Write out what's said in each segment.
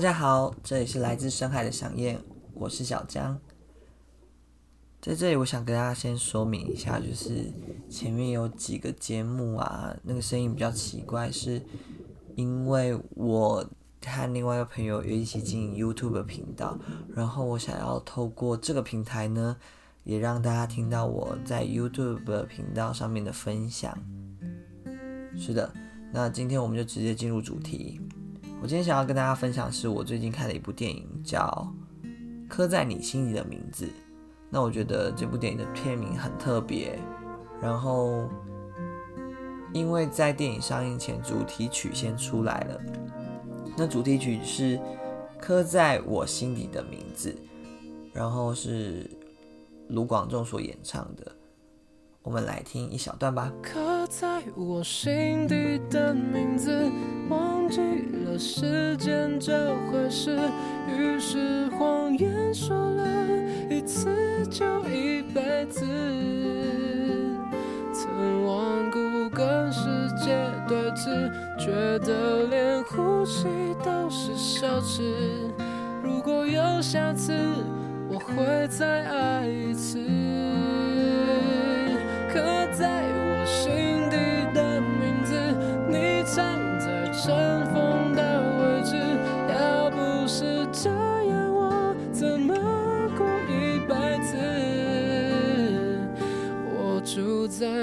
大家好，这里是来自深海的响燕，我是小江。在这里，我想跟大家先说明一下，就是前面有几个节目啊，那个声音比较奇怪，是因为我和另外一个朋友也一起经营 YouTube 频道，然后我想要透过这个平台呢，也让大家听到我在 YouTube 频道上面的分享。是的，那今天我们就直接进入主题。我今天想要跟大家分享的是我最近看的一部电影，叫《刻在你心里的名字》。那我觉得这部电影的片名很特别，然后因为在电影上映前，主题曲先出来了。那主题曲是《刻在我心底的名字》，然后是卢广仲所演唱的。我们来听一小段吧。刻在我心底的名字，忘记了时间这回事，于是谎言说了一次就一辈子。曾顽固跟世界对峙，觉得连呼吸都是奢侈。如果有下次，我会再爱一次。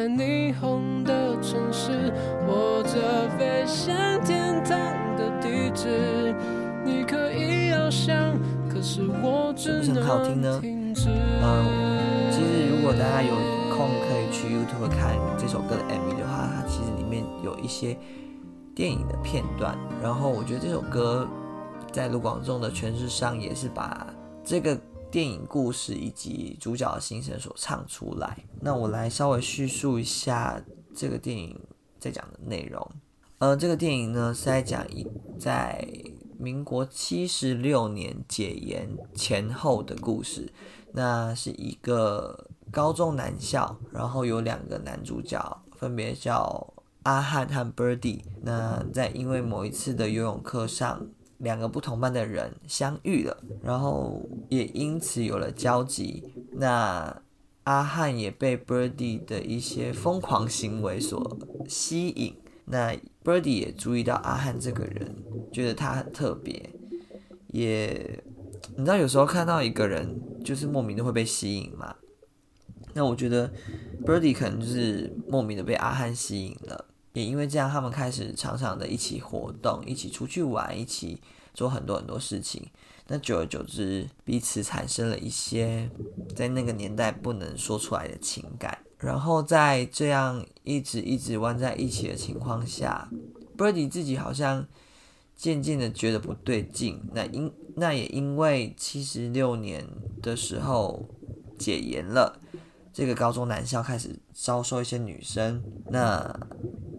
霓虹的城市，或者飞向天堂的地址。你可以翱翔，可是我只能停止。嗯，其实如果大家有。空可以去 YouTube 看这首歌的 MV 的话，它其实里面有一些电影的片段。然后我觉得这首歌在卢广仲的诠释上，也是把这个电影故事以及主角的心声所唱出来。那我来稍微叙述一下这个电影在讲的内容。呃，这个电影呢是在讲一在民国七十六年解严前后的故事。那是一个。高中男校，然后有两个男主角，分别叫阿汉和 Birdy。那在因为某一次的游泳课上，两个不同班的人相遇了，然后也因此有了交集。那阿汉也被 Birdy 的一些疯狂行为所吸引。那 Birdy 也注意到阿汉这个人，觉得他很特别。也你知道，有时候看到一个人，就是莫名的会被吸引嘛。那我觉得，Birdy 可能就是莫名的被阿汉吸引了，也因为这样，他们开始常常的一起活动，一起出去玩，一起做很多很多事情。那久而久之，彼此产生了一些在那个年代不能说出来的情感。然后在这样一直一直玩在一起的情况下，Birdy 自己好像渐渐的觉得不对劲。那因那也因为七十六年的时候解严了。这个高中男校开始招收一些女生，那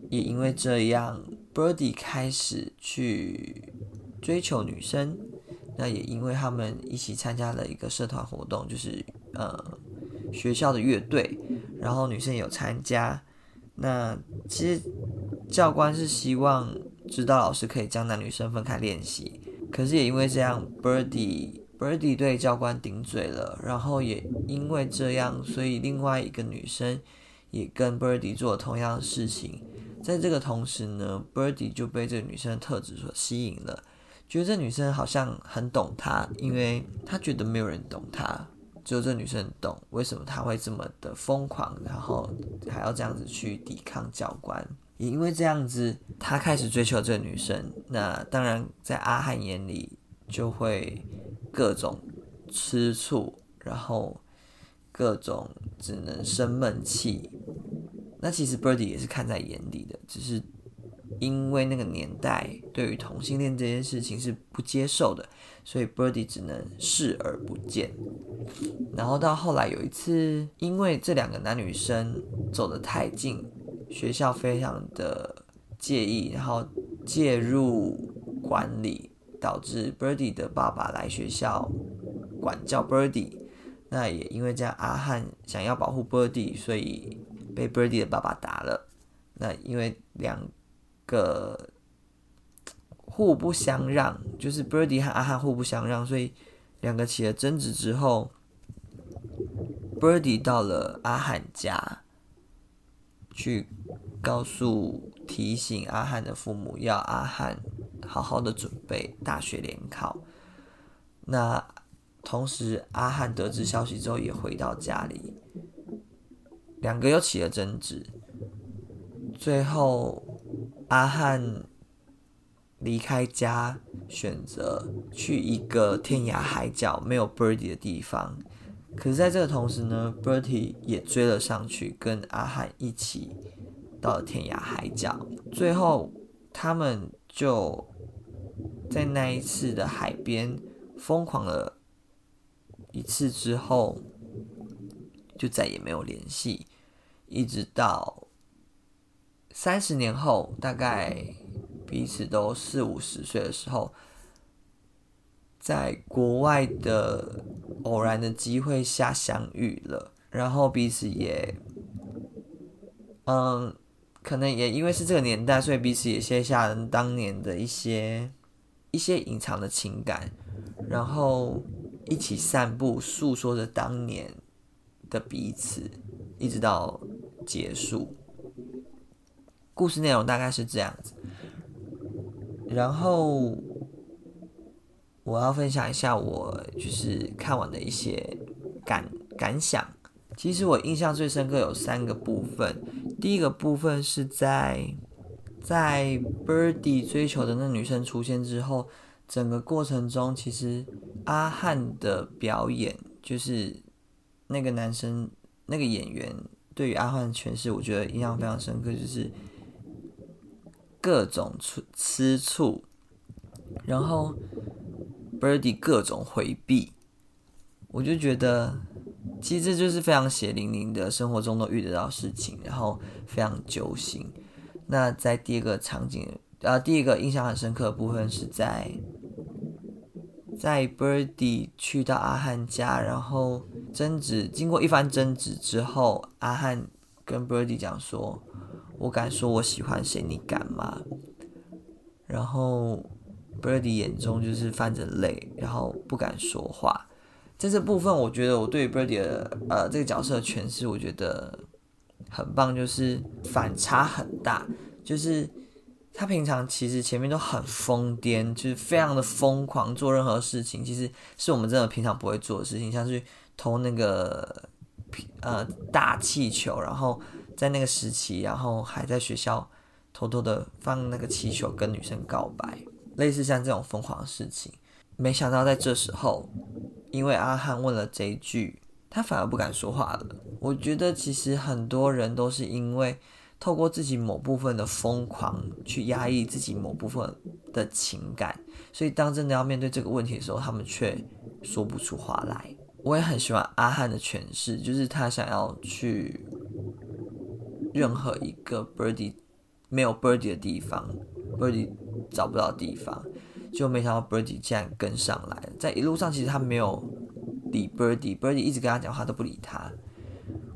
也因为这样，Birdy 开始去追求女生。那也因为他们一起参加了一个社团活动，就是呃学校的乐队，然后女生有参加。那其实教官是希望指导老师可以将男女生分开练习，可是也因为这样，Birdy。Birdy 对教官顶嘴了，然后也因为这样，所以另外一个女生也跟 Birdy 做同样的事情。在这个同时呢，Birdy 就被这个女生的特质所吸引了，觉得这女生好像很懂他，因为他觉得没有人懂他，只有这女生懂为什么他会这么的疯狂，然后还要这样子去抵抗教官。也因为这样子，他开始追求这个女生。那当然，在阿汉眼里就会。各种吃醋，然后各种只能生闷气。那其实 Birdy 也是看在眼里的，只是因为那个年代对于同性恋这件事情是不接受的，所以 Birdy 只能视而不见。然后到后来有一次，因为这两个男女生走得太近，学校非常的介意，然后介入管理。导致 Birdy 的爸爸来学校管教 Birdy，那也因为这样，阿汉想要保护 Birdy，所以被 Birdy 的爸爸打了。那因为两个，互不相让，就是 Birdy 和阿汉互不相让，所以两个起了争执之后，Birdy 到了阿汉家，去告诉、提醒阿汉的父母，要阿汉好好的准备大学联考。那同时，阿汉得知消息之后，也回到家里，两个又起了争执。最后，阿汉离开家，选择去一个天涯海角没有 Birdy 的地方。可是，在这个同时呢，Birdy 也追了上去，跟阿汉一起到了天涯海角。最后，他们就在那一次的海边疯狂了一次之后，就再也没有联系，一直到。三十年后，大概彼此都四五十岁的时候，在国外的偶然的机会下相遇了，然后彼此也，嗯，可能也因为是这个年代，所以彼此也卸下了当年的一些一些隐藏的情感，然后一起散步，诉说着当年的彼此，一直到结束。故事内容大概是这样子，然后我要分享一下我就是看完的一些感感想。其实我印象最深刻有三个部分，第一个部分是在在 Birdy 追求的那女生出现之后，整个过程中其实阿汉的表演，就是那个男生那个演员对于阿汉的诠释，我觉得印象非常深刻，就是。各种吃吃醋，然后 Birdy 各种回避，我就觉得其实这就是非常血淋淋的生活中都遇得到事情，然后非常揪心。那在第二个场景，啊，第一个印象很深刻的部分是在在 Birdy 去到阿汉家，然后争执，经过一番争执之后，阿汉跟 Birdy 讲说。我敢说我喜欢谁，你敢吗？然后 Birdy 眼中就是泛着泪，然后不敢说话。在这部分，我觉得我对 Birdy 的呃这个角色的诠释，我觉得很棒，就是反差很大。就是他平常其实前面都很疯癫，就是非常的疯狂，做任何事情，其实是我们真的平常不会做的事情，像是偷那个呃大气球，然后。在那个时期，然后还在学校偷偷的放那个气球跟女生告白，类似像这种疯狂的事情。没想到在这时候，因为阿汉问了这一句，他反而不敢说话了。我觉得其实很多人都是因为透过自己某部分的疯狂去压抑自己某部分的情感，所以当真的要面对这个问题的时候，他们却说不出话来。我也很喜欢阿汉的诠释，就是他想要去。任何一个 Birdy 没有 Birdy 的地方，Birdy 找不到地方，就没想到 Birdy 竟然跟上来。在一路上，其实他没有理 Birdy，Birdy 一直跟他讲话都不理他。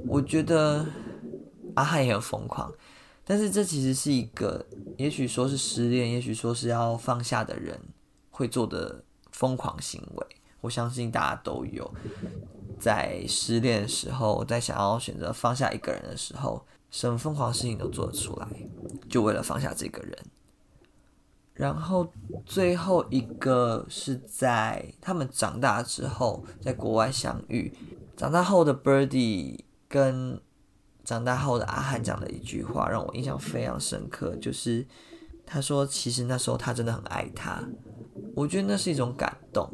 我觉得阿汉也很疯狂，但是这其实是一个，也许说是失恋，也许说是要放下的人会做的疯狂行为。我相信大家都有，在失恋的时候，在想要选择放下一个人的时候。什么疯狂事情都做得出来，就为了放下这个人。然后最后一个是在他们长大之后，在国外相遇。长大后的 Birdy 跟长大后的阿汉讲的一句话，让我印象非常深刻，就是他说：“其实那时候他真的很爱他。”我觉得那是一种感动，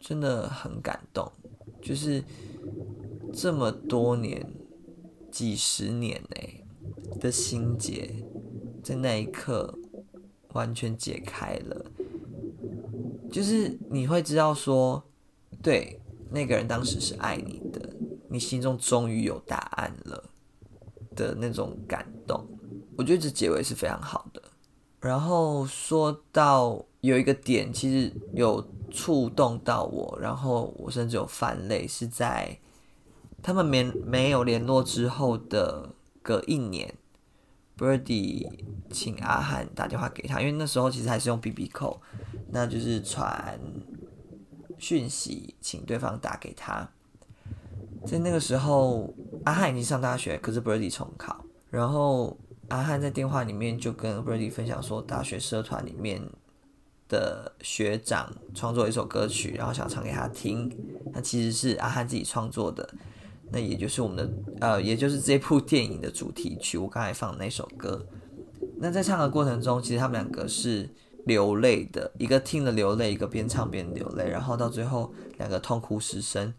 真的很感动。就是这么多年。几十年内的心结，在那一刻完全解开了。就是你会知道说，对，那个人当时是爱你的，你心中终于有答案了的那种感动。我觉得这结尾是非常好的。然后说到有一个点，其实有触动到我，然后我甚至有泛泪，是在。他们没没有联络之后的隔一年 Birdy 请阿汉打电话给他，因为那时候其实还是用 BB 扣那就是传讯息请对方打给他。在那个时候，阿汉已经上大学，可是 Birdy 重考。然后阿汉在电话里面就跟 Birdy 分享说，大学社团里面的学长创作一首歌曲，然后想唱给他听。那其实是阿汉自己创作的，那也就是我们的呃，也就是这部电影的主题曲。我刚才放的那首歌。那在唱的过程中，其实他们两个是流泪的，一个听了流泪，一个边唱边流泪，然后到最后两个痛哭失声。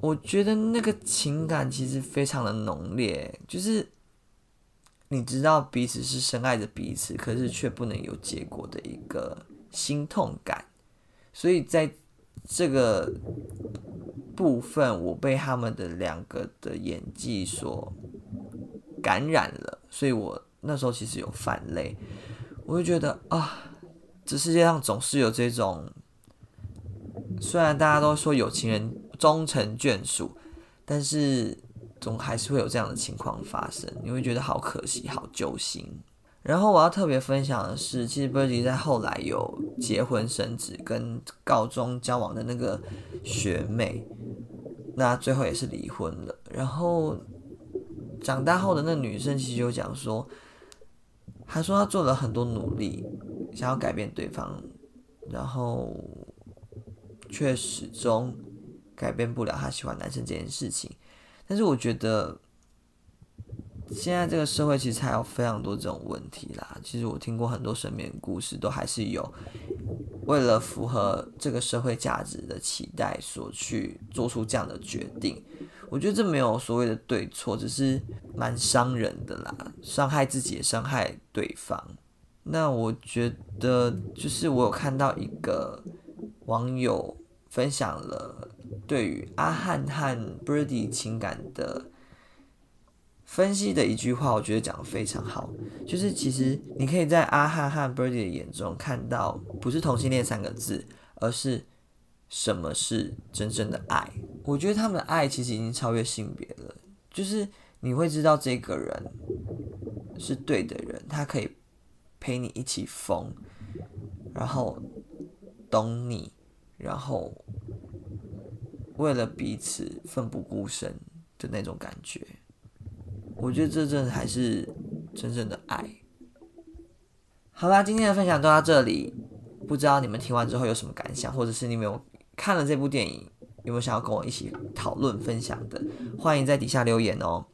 我觉得那个情感其实非常的浓烈，就是你知道彼此是深爱着彼此，可是却不能有结果的一个心痛感。所以在这个部分，我被他们的两个的演技所感染了，所以我那时候其实有泛泪。我就觉得啊，这世界上总是有这种，虽然大家都说有情人终成眷属，但是总还是会有这样的情况发生，你会觉得好可惜，好揪心。然后我要特别分享的是，其实 Birdy 在后来有结婚生子，跟高中交往的那个学妹，那最后也是离婚了。然后长大后的那女生其实就讲说，还说她做了很多努力，想要改变对方，然后却始终。改变不了她喜欢男生这件事情，但是我觉得现在这个社会其实还有非常多这种问题啦。其实我听过很多身边故事，都还是有为了符合这个社会价值的期待，所去做出这样的决定。我觉得这没有所谓的对错，只是蛮伤人的啦，伤害自己也伤害对方。那我觉得就是我有看到一个网友分享了。对于阿汉和 Birdy 情感的分析的一句话，我觉得讲得非常好。就是其实你可以在阿汉和 Birdy 的眼中看到，不是同性恋三个字，而是什么是真正的爱。我觉得他们的爱其实已经超越性别了。就是你会知道这个人是对的人，他可以陪你一起疯，然后懂你，然后。为了彼此奋不顾身的那种感觉，我觉得这真的还是真正的爱。好啦，今天的分享就到这里。不知道你们听完之后有什么感想，或者是你们有看了这部电影，有没有想要跟我一起讨论分享的？欢迎在底下留言哦。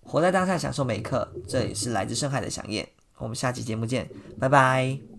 活在当下，享受每一刻。这里是来自深海的想念。我们下期节目见，拜拜。